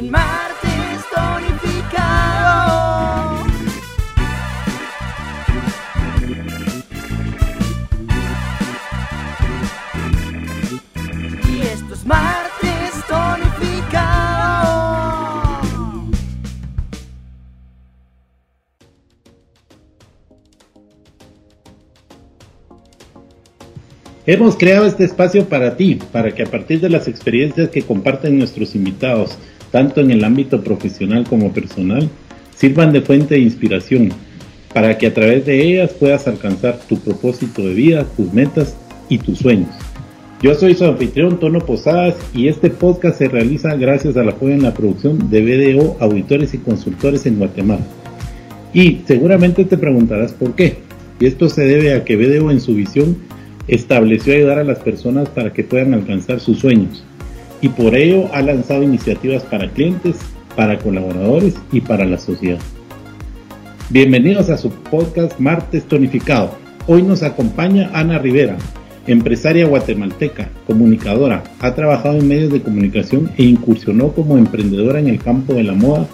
en martes tonificado. Y esto es martes tonificado. Hemos creado este espacio para ti, para que a partir de las experiencias que comparten nuestros invitados, tanto en el ámbito profesional como personal, sirvan de fuente de inspiración, para que a través de ellas puedas alcanzar tu propósito de vida, tus metas y tus sueños. Yo soy su anfitrión Tono Posadas y este podcast se realiza gracias al apoyo en la producción de BDO Auditores y Consultores en Guatemala. Y seguramente te preguntarás por qué. Y esto se debe a que BDO en su visión estableció ayudar a las personas para que puedan alcanzar sus sueños y por ello ha lanzado iniciativas para clientes, para colaboradores y para la sociedad. Bienvenidos a su podcast Martes Tonificado. Hoy nos acompaña Ana Rivera, empresaria guatemalteca, comunicadora, ha trabajado en medios de comunicación e incursionó como emprendedora en el campo de la moda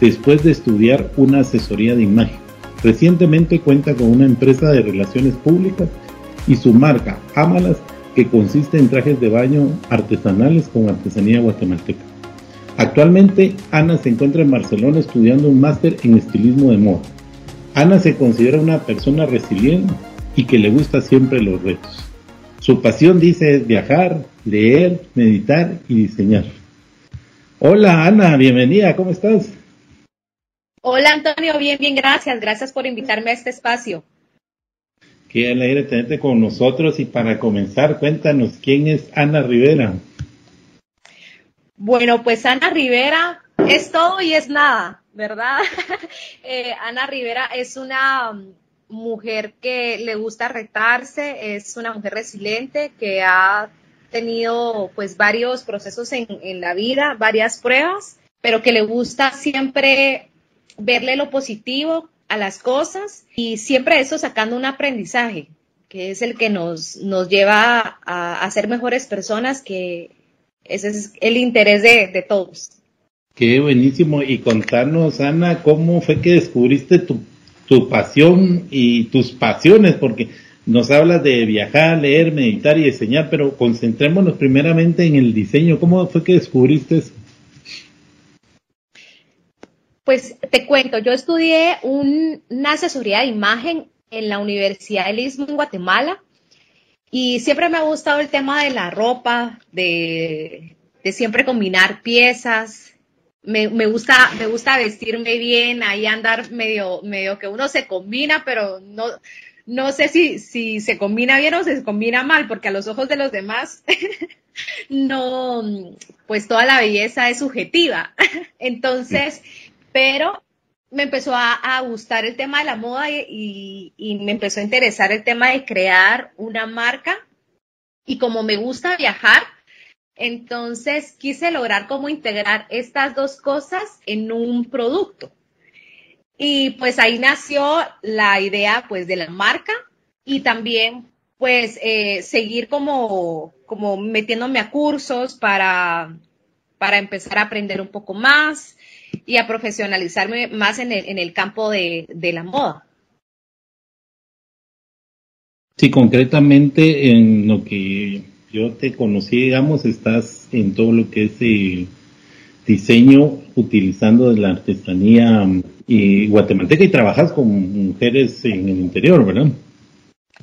después de estudiar una asesoría de imagen. Recientemente cuenta con una empresa de relaciones públicas y su marca, Amalas, que consiste en trajes de baño artesanales con artesanía guatemalteca. Actualmente, Ana se encuentra en Barcelona estudiando un máster en estilismo de moda. Ana se considera una persona resiliente y que le gusta siempre los retos. Su pasión, dice, es viajar, leer, meditar y diseñar. Hola Ana, bienvenida, ¿cómo estás? Hola Antonio, bien, bien, gracias. Gracias por invitarme a este espacio. Qué alegre tenerte con nosotros y para comenzar, cuéntanos quién es Ana Rivera. Bueno, pues Ana Rivera es todo y es nada, ¿verdad? eh, Ana Rivera es una um, mujer que le gusta retarse, es una mujer resiliente que ha tenido pues varios procesos en, en la vida, varias pruebas, pero que le gusta siempre verle lo positivo a las cosas y siempre eso sacando un aprendizaje, que es el que nos, nos lleva a, ser mejores personas, que ese es el interés de, de todos. Qué buenísimo. Y contarnos, Ana, cómo fue que descubriste tu, tu pasión y tus pasiones, porque nos hablas de viajar, leer, meditar y diseñar, pero concentrémonos primeramente en el diseño. ¿Cómo fue que descubriste? Pues te cuento, yo estudié un, una asesoría de imagen en la Universidad del Istmo en Guatemala y siempre me ha gustado el tema de la ropa, de, siempre combinar piezas. Me, gusta, me gusta vestirme bien, ahí andar medio, medio que uno se combina, pero no, no sé si, si se combina bien o se combina mal, porque a los ojos de los demás no, pues toda la belleza es subjetiva. Entonces, pero me empezó a, gustar el tema de la moda y, y, me empezó a interesar el tema de crear una marca. Y como me gusta viajar, entonces quise lograr cómo integrar estas dos cosas en un producto. Y pues ahí nació la idea pues de la marca y también pues eh, seguir como, como metiéndome a cursos para, para empezar a aprender un poco más y a profesionalizarme más en el, en el campo de, de, la moda. Sí, concretamente en lo que yo te conocí, digamos, estás en todo lo que es el diseño utilizando la artesanía y guatemalteca y trabajas con mujeres en el interior, ¿verdad?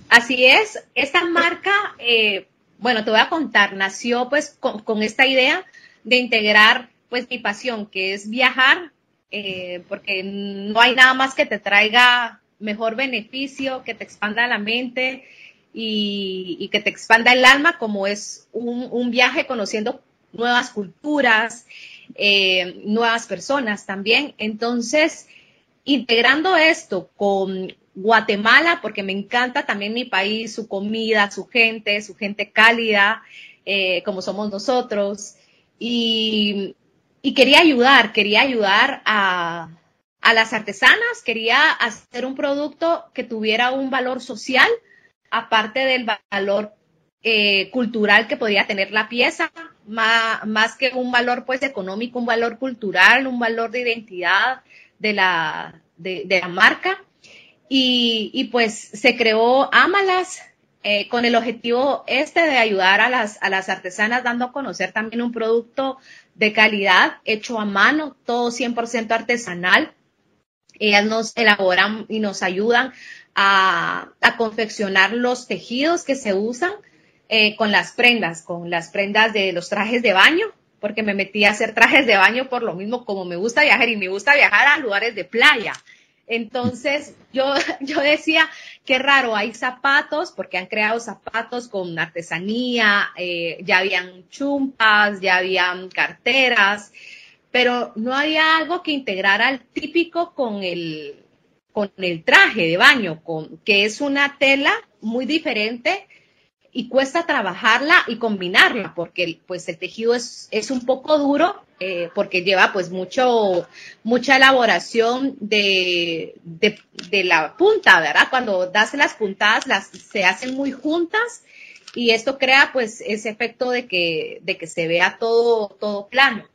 Así es, esta marca, eh, bueno, te voy a contar, nació pues con, con esta idea de integrar pues mi pasión, que es viajar, eh, porque no hay nada más que te traiga mejor beneficio, que te expanda la mente y, que te expanda el alma, como es un, un viaje conociendo nuevas culturas, eh, nuevas personas también. Entonces, integrando esto con Guatemala, porque me encanta también mi país, su comida, su gente, su gente cálida, eh, como somos nosotros. Y, y quería ayudar, quería ayudar a, a las artesanas, quería hacer un producto que tuviera un valor social, aparte del valor eh, cultural que podría tener la pieza, más, que un valor pues económico, un valor cultural, un valor de identidad de la, de, la marca. Y, pues se creó Amalas eh, con el objetivo este de ayudar a las, a las artesanas dando a conocer también un producto de calidad hecho a mano, todo 100% artesanal. Ellas nos elaboran y nos ayudan a, a confeccionar los tejidos que se usan eh, con las prendas, con las prendas de los trajes de baño, porque me metí a hacer trajes de baño por lo mismo como me gusta viajar y me gusta viajar a lugares de playa. Entonces yo, yo decía, qué raro, hay zapatos, porque han creado zapatos con artesanía, eh, ya habían chumpas, ya habían carteras, pero no había algo que integrara al típico con el, con el traje de baño, con, que es una tela muy diferente y cuesta trabajarla y combinarla porque pues el tejido es, es un poco duro eh, porque lleva pues mucho mucha elaboración de, de, la punta, ¿verdad? Cuando das las puntadas las se hacen muy juntas y esto crea pues ese efecto de que, de que se vea todo, todo plano.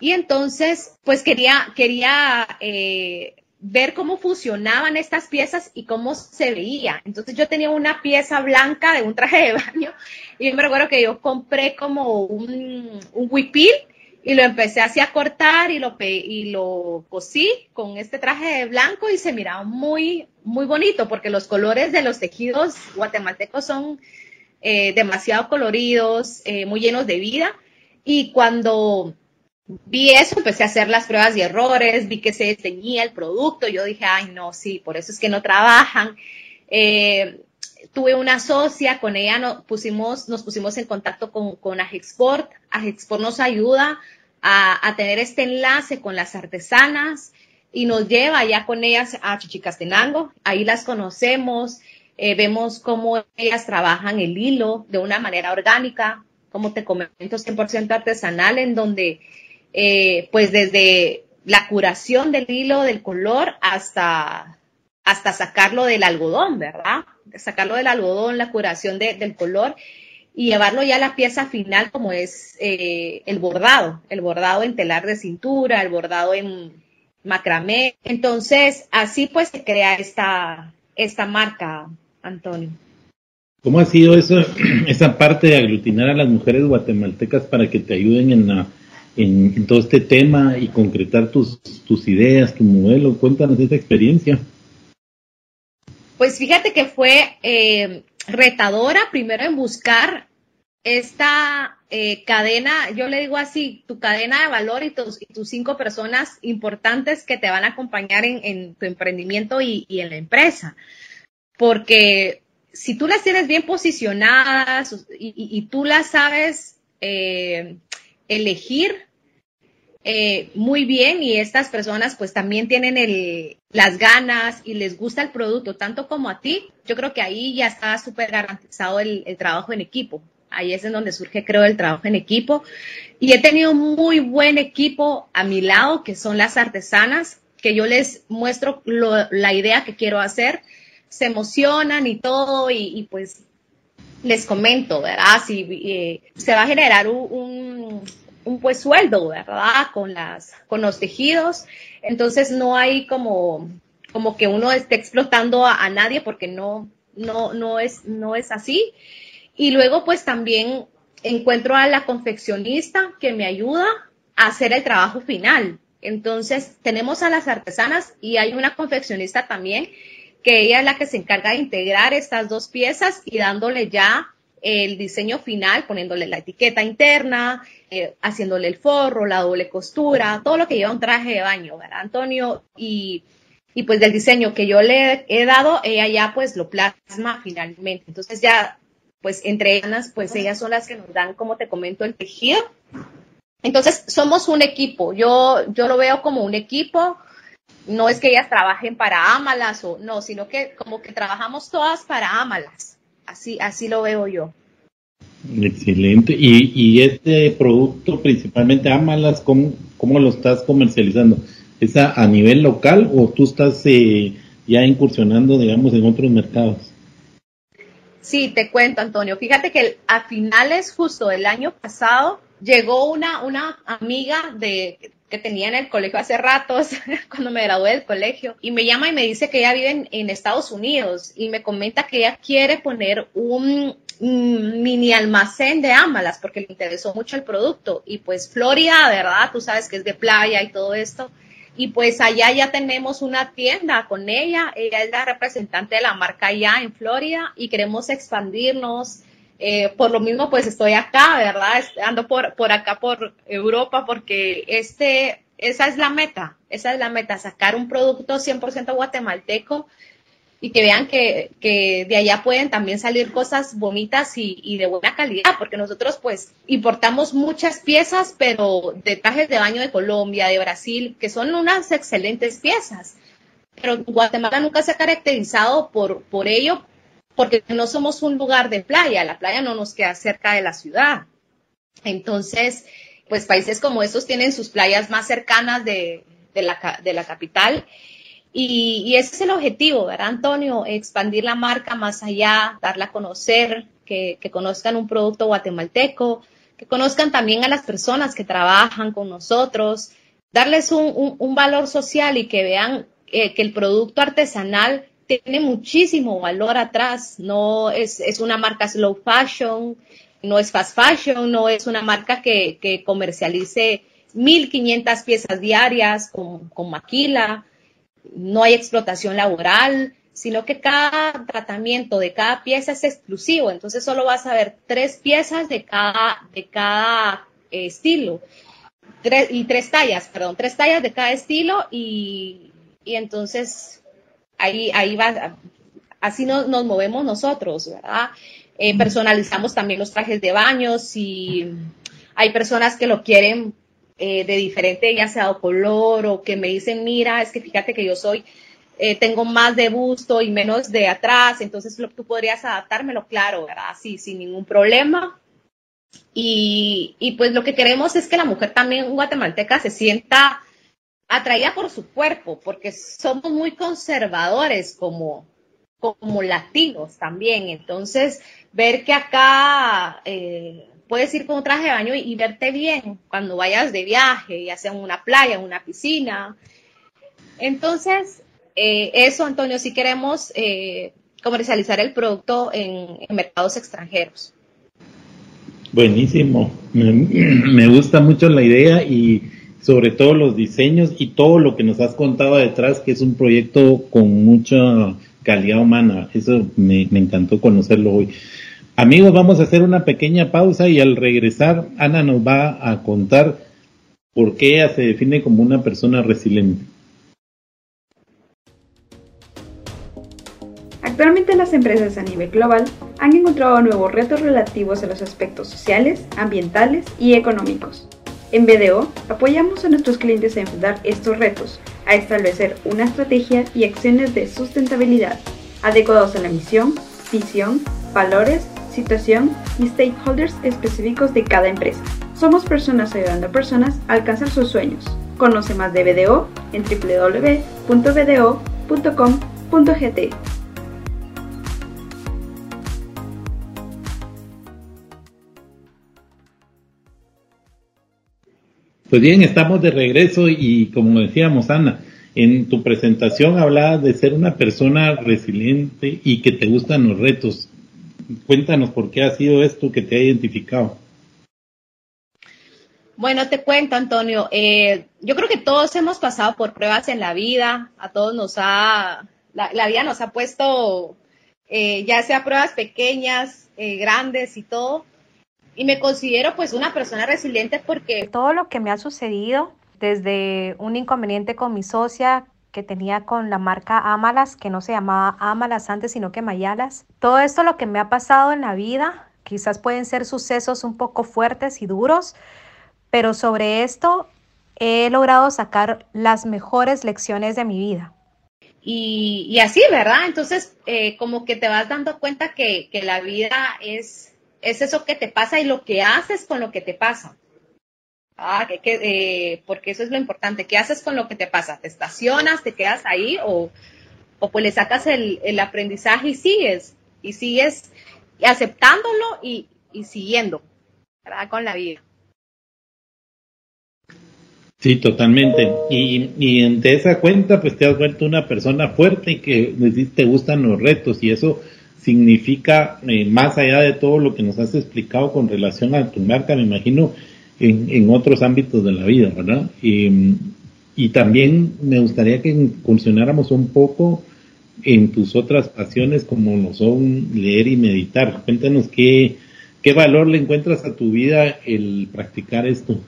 Y entonces pues quería, quería eh, ver cómo funcionaban estas piezas y cómo se veía. Entonces yo tenía una pieza blanca de un traje de baño y me recuerdo que yo compré como un, un huipil y lo empecé así a cortar y lo, y lo cosí con este traje de blanco y se miraba muy, muy bonito porque los colores de los tejidos guatemaltecos son eh, demasiado coloridos, eh, muy llenos de vida. Y cuando vi eso, empecé a hacer las pruebas y errores, vi que se ceñía el producto, yo dije, ay, no, sí, por eso es que no trabajan. Eh, tuve una socia, con ella nos pusimos, nos pusimos en contacto con, con Agexport. Agexport nos ayuda a, tener este enlace con las artesanas y nos lleva ya con ellas a Chichicastenango. Ahí las conocemos, eh, vemos cómo ellas trabajan el hilo de una manera orgánica, como te comento, 100% artesanal, en donde eh, pues desde la curación del hilo, del color, hasta, hasta sacarlo del algodón, ¿verdad? Sacarlo del algodón, la curación del color y llevarlo ya a la pieza final como es eh, el bordado, el bordado en telar de cintura, el bordado en macramé. Entonces, así pues se crea esta, esta marca, Antonio. ¿Cómo ha sido eso, esa parte de aglutinar a las mujeres guatemaltecas para que te ayuden en la en, todo este tema y concretar tus, tus ideas, tu modelo. Cuéntanos esa experiencia. Pues fíjate que fue eh, retadora primero en buscar esta eh, cadena, yo le digo así, tu cadena de valor y tus, tus cinco personas importantes que te van a acompañar en, tu emprendimiento y, en la empresa. Porque si tú las tienes bien posicionadas y, tú las sabes eh, elegir, eh, muy bien y estas personas pues también tienen el, las ganas y les gusta el producto tanto como a ti, yo creo que ahí ya está súper garantizado el, trabajo en equipo. Ahí es en donde surge, creo, el trabajo en equipo. Y he tenido muy buen equipo a mi lado, que son las artesanas, que yo les muestro la idea que quiero hacer, se emocionan y todo, y, pues les comento, ¿verdad? Si eh, se va a generar un, un pues sueldo, ¿verdad? Con las, con los tejidos. Entonces no hay como, como que uno esté explotando a, nadie porque no, no, no es, no es así. Y luego pues también encuentro a la confeccionista que me ayuda a hacer el trabajo final. Entonces tenemos a las artesanas y hay una confeccionista también que ella es la que se encarga de integrar estas dos piezas y dándole ya el diseño final, poniéndole la etiqueta interna, eh, haciéndole el forro, la doble costura, todo lo que lleva un traje de baño, ¿verdad, Antonio? Y, y pues del diseño que yo le he dado, ella ya pues lo plasma finalmente. Entonces ya, pues entre ellas, pues ellas son las que nos dan, como te comento, el tejido. Entonces somos un equipo, yo, yo lo veo como un equipo, no es que ellas trabajen para Amalas o no, sino que como que trabajamos todas para Amalas. Así, así lo veo yo. Excelente. Y, y este producto, principalmente Amalas, ¿cómo, ¿cómo lo estás comercializando? ¿Es a, nivel local o tú estás eh, ya incursionando, digamos, en otros mercados? Sí, te cuento, Antonio. Fíjate que a finales justo del año pasado llegó una, una amiga de, que tenía en el colegio hace ratos, cuando me gradué del colegio, y me llama y me dice que ella vive en, Estados Unidos y me comenta que ella quiere poner un, mini almacén de ámalas porque le interesó mucho el producto. Y pues Florida, ¿verdad? Tú sabes que es de playa y todo esto. Y pues allá ya tenemos una tienda con ella. Ella es la representante de la marca allá en Florida y queremos expandirnos eh, por lo mismo, pues estoy acá, ¿verdad? Ando por, por acá, por Europa, porque este, esa es la meta, esa es la meta, sacar un producto 100% guatemalteco y que vean que, que, de allá pueden también salir cosas bonitas y, y, de buena calidad, porque nosotros pues importamos muchas piezas, pero de trajes de baño de Colombia, de Brasil, que son unas excelentes piezas. Pero Guatemala nunca se ha caracterizado por, por ello, porque no somos un lugar de playa, la playa no nos queda cerca de la ciudad. Entonces, pues países como estos tienen sus playas más cercanas de, la, de la, capital. Y, ese es el objetivo, ¿verdad, Antonio? Expandir la marca más allá, darla a conocer, que, conozcan un producto guatemalteco, que conozcan también a las personas que trabajan con nosotros, darles un, valor social y que vean eh, que el producto artesanal tiene muchísimo valor atrás, no es, es, una marca slow fashion, no es fast fashion, no es una marca que, que comercialice 1.500 piezas diarias con, con maquila, no hay explotación laboral, sino que cada tratamiento de cada pieza es exclusivo, entonces solo vas a ver tres piezas de cada, de cada eh, estilo, tres, y tres tallas, perdón, tres tallas de cada estilo y, y entonces ahí, ahí va, así nos, nos movemos nosotros, ¿verdad? Eh, personalizamos también los trajes de baño, si hay personas que lo quieren eh, de diferente, ya sea o color, o que me dicen, mira, es que fíjate que yo soy, eh, tengo más de busto y menos de atrás, entonces lo, tú podrías adaptármelo, claro, ¿verdad? Sí, sin ningún problema. Y, y pues lo que queremos es que la mujer también guatemalteca se sienta atraída por su cuerpo, porque somos muy conservadores como, como latinos también. Entonces, ver que acá eh, puedes ir con un traje de baño y, verte bien cuando vayas de viaje, ya sea en una playa, en una piscina. Entonces, eh, eso, Antonio, si queremos eh, comercializar el producto en, mercados extranjeros. Buenísimo, me gusta mucho la idea y sobre todo los diseños y todo lo que nos has contado detrás, que es un proyecto con mucha calidad humana. Eso me, encantó conocerlo hoy. Amigos, vamos a hacer una pequeña pausa y al regresar, Ana nos va a contar por qué ella se define como una persona resiliente. Actualmente las empresas a nivel global han encontrado nuevos retos relativos a los aspectos sociales, ambientales y económicos. En BDO apoyamos a nuestros clientes a enfrentar estos retos, a establecer una estrategia y acciones de sustentabilidad adecuados a la misión, visión, valores, situación y stakeholders específicos de cada empresa. Somos personas ayudando a personas a alcanzar sus sueños. Conoce más de BDO en www.bdo.com.gt. Pues bien, estamos de regreso y como decíamos, Ana, en tu presentación hablabas de ser una persona resiliente y que te gustan los retos. Cuéntanos por qué ha sido esto que te ha identificado. Bueno, te cuento, Antonio. Eh, yo creo que todos hemos pasado por pruebas en la vida. A todos nos ha, la, vida nos ha puesto, eh, ya sea pruebas pequeñas, eh, grandes y todo y me considero pues una persona resiliente porque todo lo que me ha sucedido desde un inconveniente con mi socia que tenía con la marca Amalas, que no se llamaba Amalas antes, sino que Mayalas. Todo esto lo que me ha pasado en la vida, quizás pueden ser sucesos un poco fuertes y duros, pero sobre esto he logrado sacar las mejores lecciones de mi vida. Y, así, ¿verdad? Entonces, eh, como que te vas dando cuenta que, que la vida es es eso que te pasa y lo que haces con lo que te pasa. Ah, que, eh, porque eso es lo importante. ¿Qué haces con lo que te pasa? ¿Te estacionas, te quedas ahí o, o pues le sacas el, el, aprendizaje y sigues? Y sigues aceptándolo y, y siguiendo, ¿verdad? Con la vida. Sí, totalmente. Y, y ante esa cuenta, pues te has vuelto una persona fuerte y que te gustan los retos y eso significa, eh, más allá de todo lo que nos has explicado con relación a tu marca, me imagino, en, en otros ámbitos de la vida, ¿verdad? Y, también me gustaría que incursionáramos un poco en tus otras pasiones como lo son leer y meditar. Cuéntanos qué, qué valor le encuentras a tu vida el practicar esto.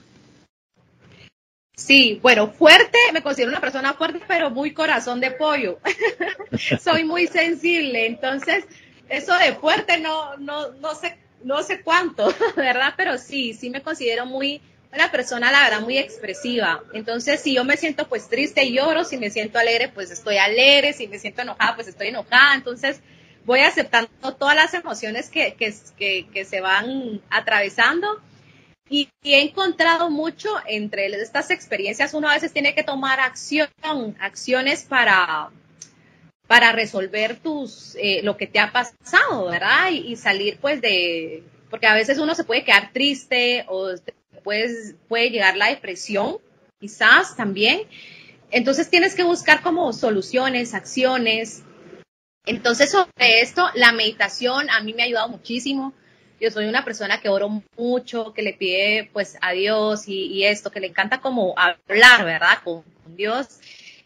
Sí, bueno, fuerte, me considero una persona fuerte, pero muy corazón de pollo. Soy muy sensible, entonces eso de fuerte no, no, no sé, no sé cuánto, ¿verdad? Pero sí, sí me considero muy, una persona, la verdad, muy expresiva. Entonces, si yo me siento pues triste, lloro, si me siento alegre, pues estoy alegre, si me siento enojada, pues estoy enojada. Entonces, voy aceptando todas las emociones que, que, que, que se van atravesando y, he encontrado mucho entre estas experiencias, uno a veces tiene que tomar acción, acciones para, para resolver tus, eh, lo que te ha pasado, ¿verdad? Y, salir pues de, porque a veces uno se puede quedar triste o pues, puede llegar la depresión, quizás también. Entonces tienes que buscar como soluciones, acciones. Entonces sobre esto, la meditación a mí me ha ayudado muchísimo yo soy una persona que oro mucho, que le pide pues a Dios y, esto, que le encanta como hablar, ¿verdad? Con, Dios.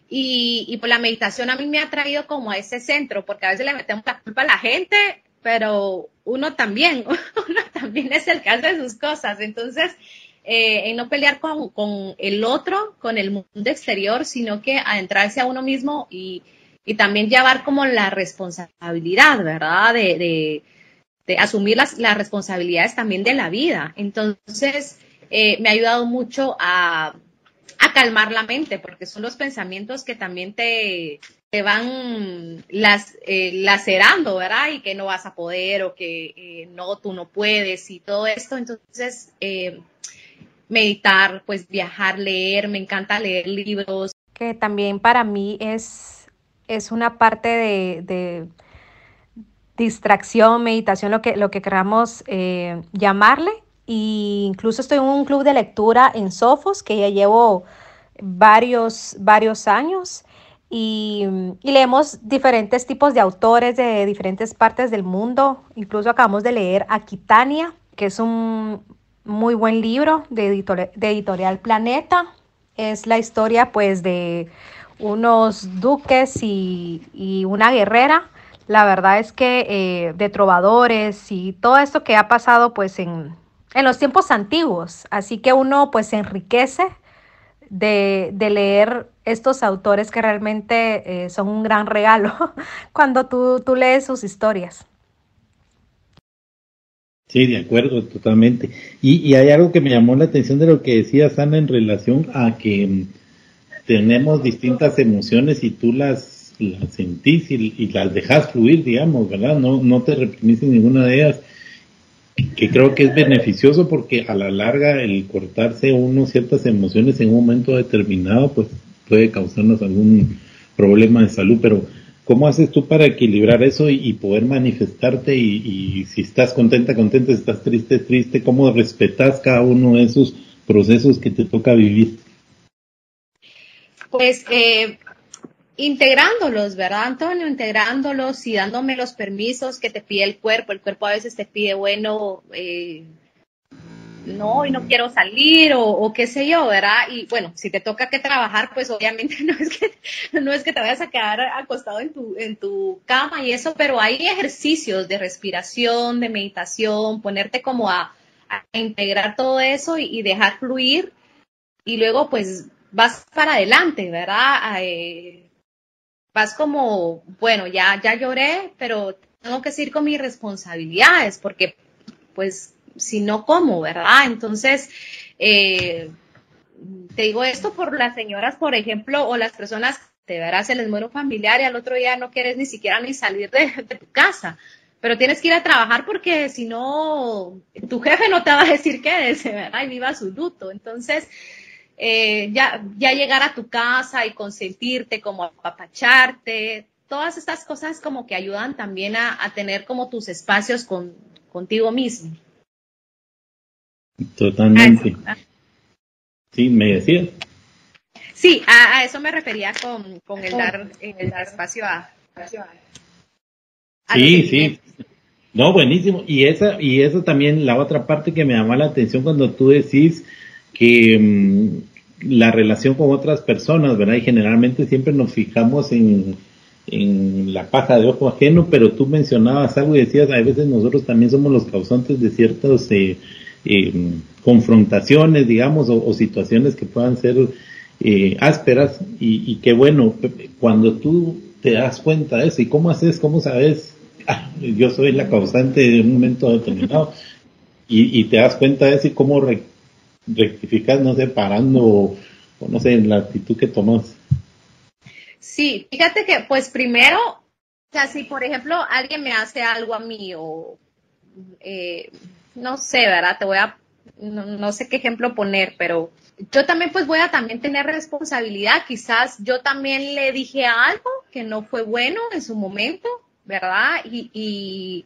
Y, y por la meditación a mí me ha traído como a ese centro, porque a veces le metemos la culpa a la gente, pero uno también, uno también es el que hace sus cosas. Entonces, eh, en no pelear con, con, el otro, con el mundo exterior, sino que adentrarse a uno mismo y, y también llevar como la responsabilidad, ¿verdad? de, de asumir las, las responsabilidades también de la vida. Entonces, eh, me ha ayudado mucho a, a, calmar la mente, porque son los pensamientos que también te, te van las, eh, lacerando, ¿verdad? Y que no vas a poder o que eh, no, tú no puedes y todo esto. Entonces, meditar, pues viajar, leer, me encanta leer libros. Que también para mí es, es una parte de distracción, meditación, lo que, lo que queramos eh, llamarle. Y incluso estoy en un club de lectura en Sofos que ya llevo varios, varios años. Y, leemos diferentes tipos de autores de diferentes partes del mundo. Incluso acabamos de leer Aquitania, que es un muy buen libro de, de editorial Planeta. Es la historia pues de unos duques y, y una guerrera la verdad es que eh, de trovadores y todo esto que ha pasado pues en, en, los tiempos antiguos. Así que uno pues se enriquece de, de leer estos autores que realmente eh, son un gran regalo cuando tú, tú lees sus historias. Sí, de acuerdo, totalmente. Y, y, hay algo que me llamó la atención de lo que decía Sana en relación a que mm, tenemos distintas emociones y tú las las sentís y, las dejas fluir, digamos, ¿verdad? No, no te reprimís en ninguna de ellas, que creo que es beneficioso porque a la larga el cortarse uno ciertas emociones en un momento determinado, pues puede causarnos algún problema de salud, pero ¿cómo haces tú para equilibrar eso y, poder manifestarte y, y, si estás contenta, contenta, si estás triste, triste, cómo respetas cada uno de esos procesos que te toca vivir? Pues eh, integrándolos, ¿verdad, Antonio? Integrándolos y dándome los permisos que te pide el cuerpo. El cuerpo a veces te pide, bueno, eh, no, y no quiero salir o, qué sé yo, ¿verdad? Y bueno, si te toca que trabajar, pues obviamente no es que, no es que te vayas a quedar acostado en tu, en tu cama y eso, pero hay ejercicios de respiración, de meditación, ponerte como a, integrar todo eso y, dejar fluir y luego pues vas para adelante, ¿verdad? Eh, vas como, bueno, ya, ya lloré, pero tengo que seguir con mis responsabilidades, porque pues si no, ¿cómo, verdad? Entonces, eh, te digo esto por las señoras, por ejemplo, o las personas te verás, se les muere un familiar y al otro día no quieres ni siquiera ni salir de, tu casa. Pero tienes que ir a trabajar porque si no, tu jefe no te va a decir quédese, ¿verdad? Y viva su luto. Entonces, eh, ya, ya llegar a tu casa y consentirte, como apapacharte, todas estas cosas como que ayudan también a, tener como tus espacios con, contigo mismo. Totalmente. Sí, me decías. Sí, a, eso me refería con, con el, dar, el dar espacio a... sí, sí. No, buenísimo. Y esa, y eso también, la otra parte que me llama la atención cuando tú decís que mm, la relación con otras personas, ¿verdad? Y generalmente siempre nos fijamos en, en la paja de ojo ajeno, pero tú mencionabas algo y decías, a veces nosotros también somos los causantes de ciertas eh, eh, confrontaciones, digamos, o, situaciones que puedan ser eh, ásperas. Y, y que bueno, cuando tú te das cuenta de eso y cómo haces, cómo sabes, ah, yo soy la causante de un momento determinado. Y, te das cuenta de eso y cómo rectificas, no sé, parando o, no sé, la actitud que tomas. Sí, fíjate que, pues primero, o sea, si por ejemplo alguien me hace algo a mí o, eh, no sé, ¿verdad? Te voy a, no, sé qué ejemplo poner, pero yo también pues voy a también tener responsabilidad. Quizás yo también le dije algo que no fue bueno en su momento, ¿verdad? Y, y,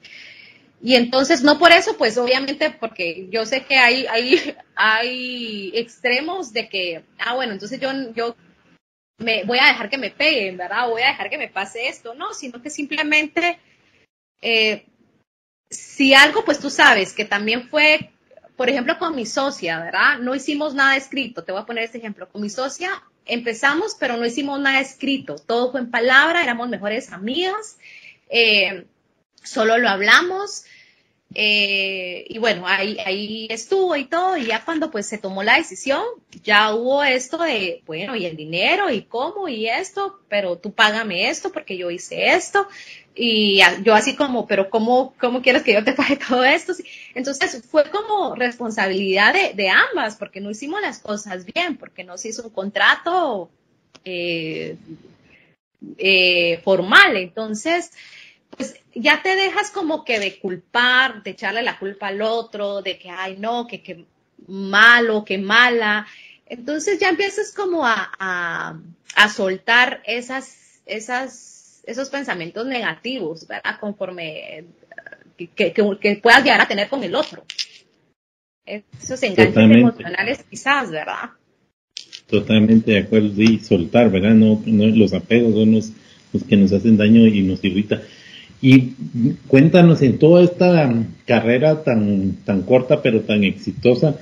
y entonces, no por eso, pues obviamente, porque yo sé que hay, hay, hay extremos de que, ah, bueno, entonces yo, yo me voy a dejar que me peguen, ¿verdad? voy a dejar que me pase esto, no, sino que simplemente, eh, si algo, pues tú sabes que también fue, por ejemplo, con mi socia, ¿verdad? No hicimos nada escrito, te voy a poner este ejemplo, con mi socia empezamos, pero no hicimos nada escrito, todo fue en palabra, éramos mejores amigas, eh, solo lo hablamos, eh, y bueno, ahí, ahí estuvo y todo, y ya cuando pues se tomó la decisión, ya hubo esto de, bueno, y el dinero, y cómo, y esto, pero tú págame esto porque yo hice esto, y yo así como, pero ¿cómo, cómo quieres que yo te pague todo esto? Entonces fue como responsabilidad de, de ambas, porque no hicimos las cosas bien, porque no se hizo un contrato eh, eh, formal, entonces pues ya te dejas como que de culpar, de echarle la culpa al otro, de que, ay, no, que, que malo, que mala. Entonces ya empiezas como a, a, soltar esas, esas, esos pensamientos negativos, ¿verdad? Conforme que, que, puedas llegar a tener con el otro. Esos enganches emocionales quizás, ¿verdad? Totalmente de acuerdo, y soltar, ¿verdad? No, no los apegos son los, los que nos hacen daño y nos irrita. Y cuéntanos en toda esta carrera tan, tan corta pero tan exitosa,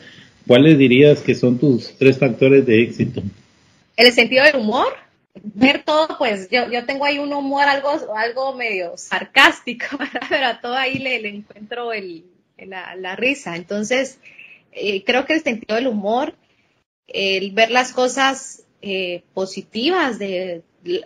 ¿cuáles dirías que son tus tres factores de éxito? El sentido del humor, ver todo, pues yo, yo tengo ahí un humor algo, algo medio sarcástico, pero a todo ahí le, encuentro el, la, la, risa. Entonces, eh, creo que el sentido del humor, el ver las cosas eh, positivas de,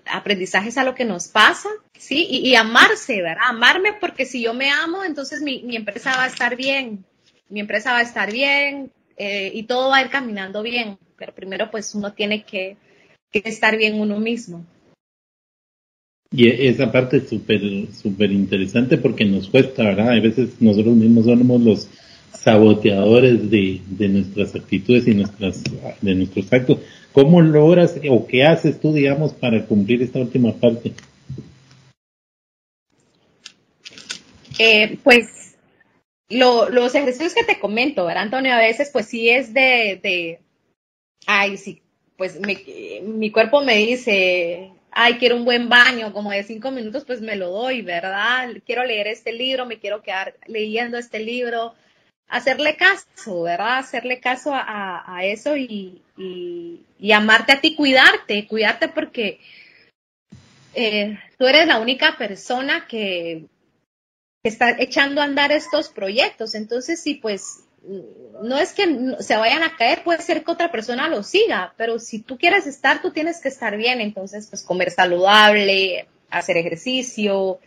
aprendizajes a lo que nos pasa, ¿sí? Y, amarse, ¿verdad? Amarme porque si yo me amo, entonces mi, empresa va a estar bien, mi empresa va a estar bien eh, y todo va a ir caminando bien, pero primero pues uno tiene que, estar bien uno mismo. Y esa parte es súper, súper interesante porque nos cuesta, ¿verdad? A veces nosotros mismos somos los saboteadores de, nuestras actitudes y nuestras, de nuestros actos. ¿Cómo logras o qué haces tú, digamos, para cumplir esta última parte? Eh, pues los ejercicios que te comento, ¿verdad, Antonio? A veces, pues sí es de, de ay, sí, pues mi, cuerpo me dice, ay, quiero un buen baño, como de cinco minutos, pues me lo doy, ¿verdad? Quiero leer este libro, me quiero quedar leyendo este libro, hacerle caso, ¿verdad? Hacerle caso a, eso y, amarte a ti, cuidarte, cuidarte porque eh, tú eres la única persona que, está echando a andar estos proyectos. Entonces, sí, pues no es que se vayan a caer, puede ser que otra persona lo siga, pero si tú quieres estar, tú tienes que estar bien. Entonces, pues comer saludable, hacer ejercicio,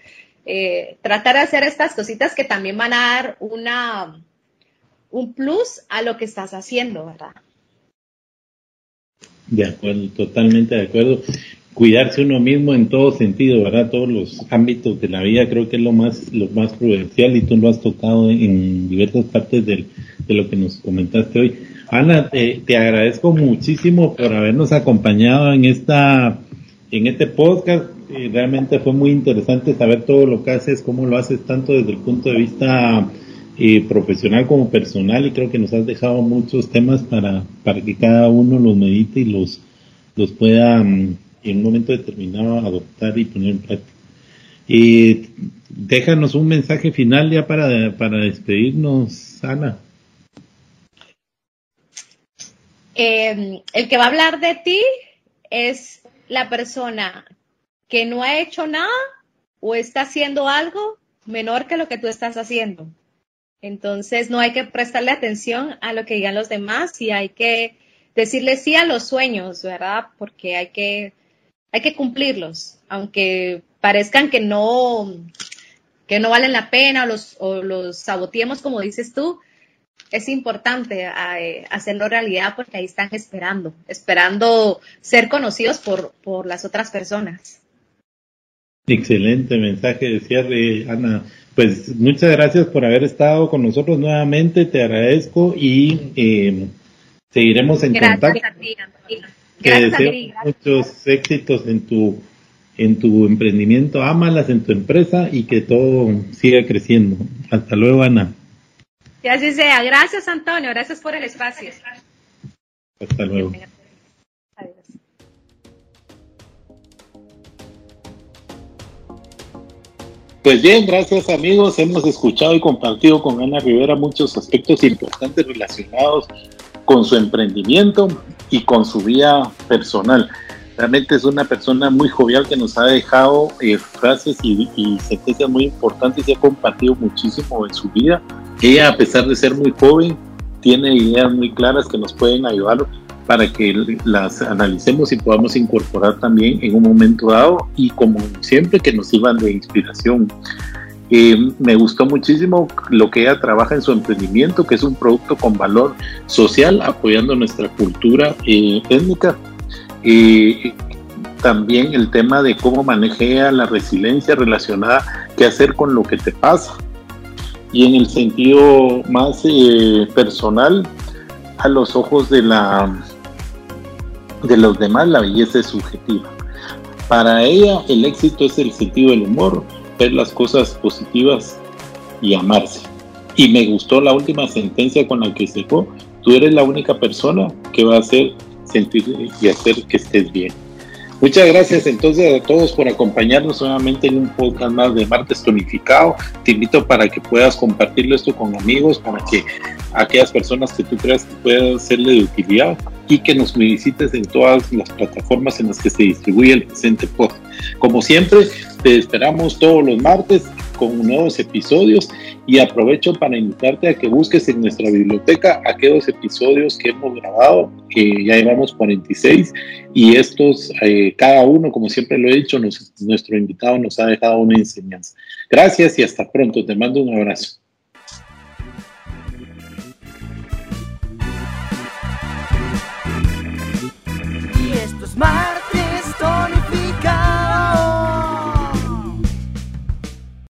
eh, tratar de hacer estas cositas que también van a dar una un plus a lo que estás haciendo, ¿verdad? De acuerdo, totalmente de acuerdo. Cuidarse uno mismo en todo sentido, ¿verdad? Todos los ámbitos de la vida creo que es lo más, lo más prudencial y tú lo has tocado en diversas partes de lo que nos comentaste hoy. Ana, te, te, agradezco muchísimo por habernos acompañado en esta, en este podcast. Eh, realmente fue muy interesante saber todo lo que haces, cómo lo haces tanto desde el punto de vista profesional como personal y creo que nos has dejado muchos temas para, para que cada uno los medite y los, los pueda mm, en un momento determinado adoptar y poner en práctica. Y déjanos un mensaje final ya para, para despedirnos, Ana. Eh, el que va a hablar de ti es la persona que no ha hecho nada o está haciendo algo menor que lo que tú estás haciendo. Entonces no hay que prestarle atención a lo que digan los demás y hay que decirle sí a los sueños, ¿verdad? Porque hay que, hay que cumplirlos, aunque parezcan que no, que no valen la pena o los, o los saboteemos como dices tú, es importante eh, hacerlo realidad porque ahí están esperando, esperando ser conocidos por, por las otras personas. Excelente mensaje de cierre, Ana. Pues muchas gracias por haber estado con nosotros nuevamente, te agradezco y eh, seguiremos en contacto. A ti, gracias a ti. muchos éxitos en tu en tu emprendimiento, ámalas en tu empresa y que todo siga creciendo. Hasta luego, Ana. Que así sea. Gracias, Antonio. Gracias por el espacio. Hasta luego. Pues bien, gracias amigos. Hemos escuchado y compartido con Ana Rivera muchos aspectos importantes relacionados con su emprendimiento y con su vida personal. Realmente es una persona muy jovial que nos ha dejado eh, frases y, y sentencias muy importantes y ha compartido muchísimo en su vida ella, a pesar de ser muy joven, tiene ideas muy claras que nos pueden ayudar para que las analicemos y podamos incorporar también en un momento dado y como siempre que nos sirvan de inspiración. Eh, me gustó muchísimo lo que ella trabaja en su emprendimiento, que es un producto con valor social, apoyando nuestra cultura eh, étnica. Eh, también el tema de cómo maneja la resiliencia relacionada, qué hacer con lo que te pasa y en el sentido más eh, personal, a los ojos de, la, de los demás, la belleza es subjetiva. Para ella, el éxito es el sentido del humor, ver las cosas positivas y amarse. Y me gustó la última sentencia con la que se fue. Tú eres la única persona que va a hacer sentir y hacer que estés bien. Muchas gracias entonces a todos por acompañarnos nuevamente en un podcast más de Martes Tonificado. Te invito para que puedas compartirlo esto con amigos, para que aquellas personas que tú creas que puedan serle de utilidad y que nos visites en todas las plataformas en las que se distribuye el presente podcast. Como siempre, te esperamos todos los martes con nuevos episodios y aprovecho para invitarte a que busques en nuestra biblioteca aquellos episodios que hemos grabado, que ya llevamos 46 y estos, eh, cada uno, como siempre lo he dicho, nuestro invitado nos ha dejado una enseñanza. Gracias y hasta pronto, te mando un abrazo. Y.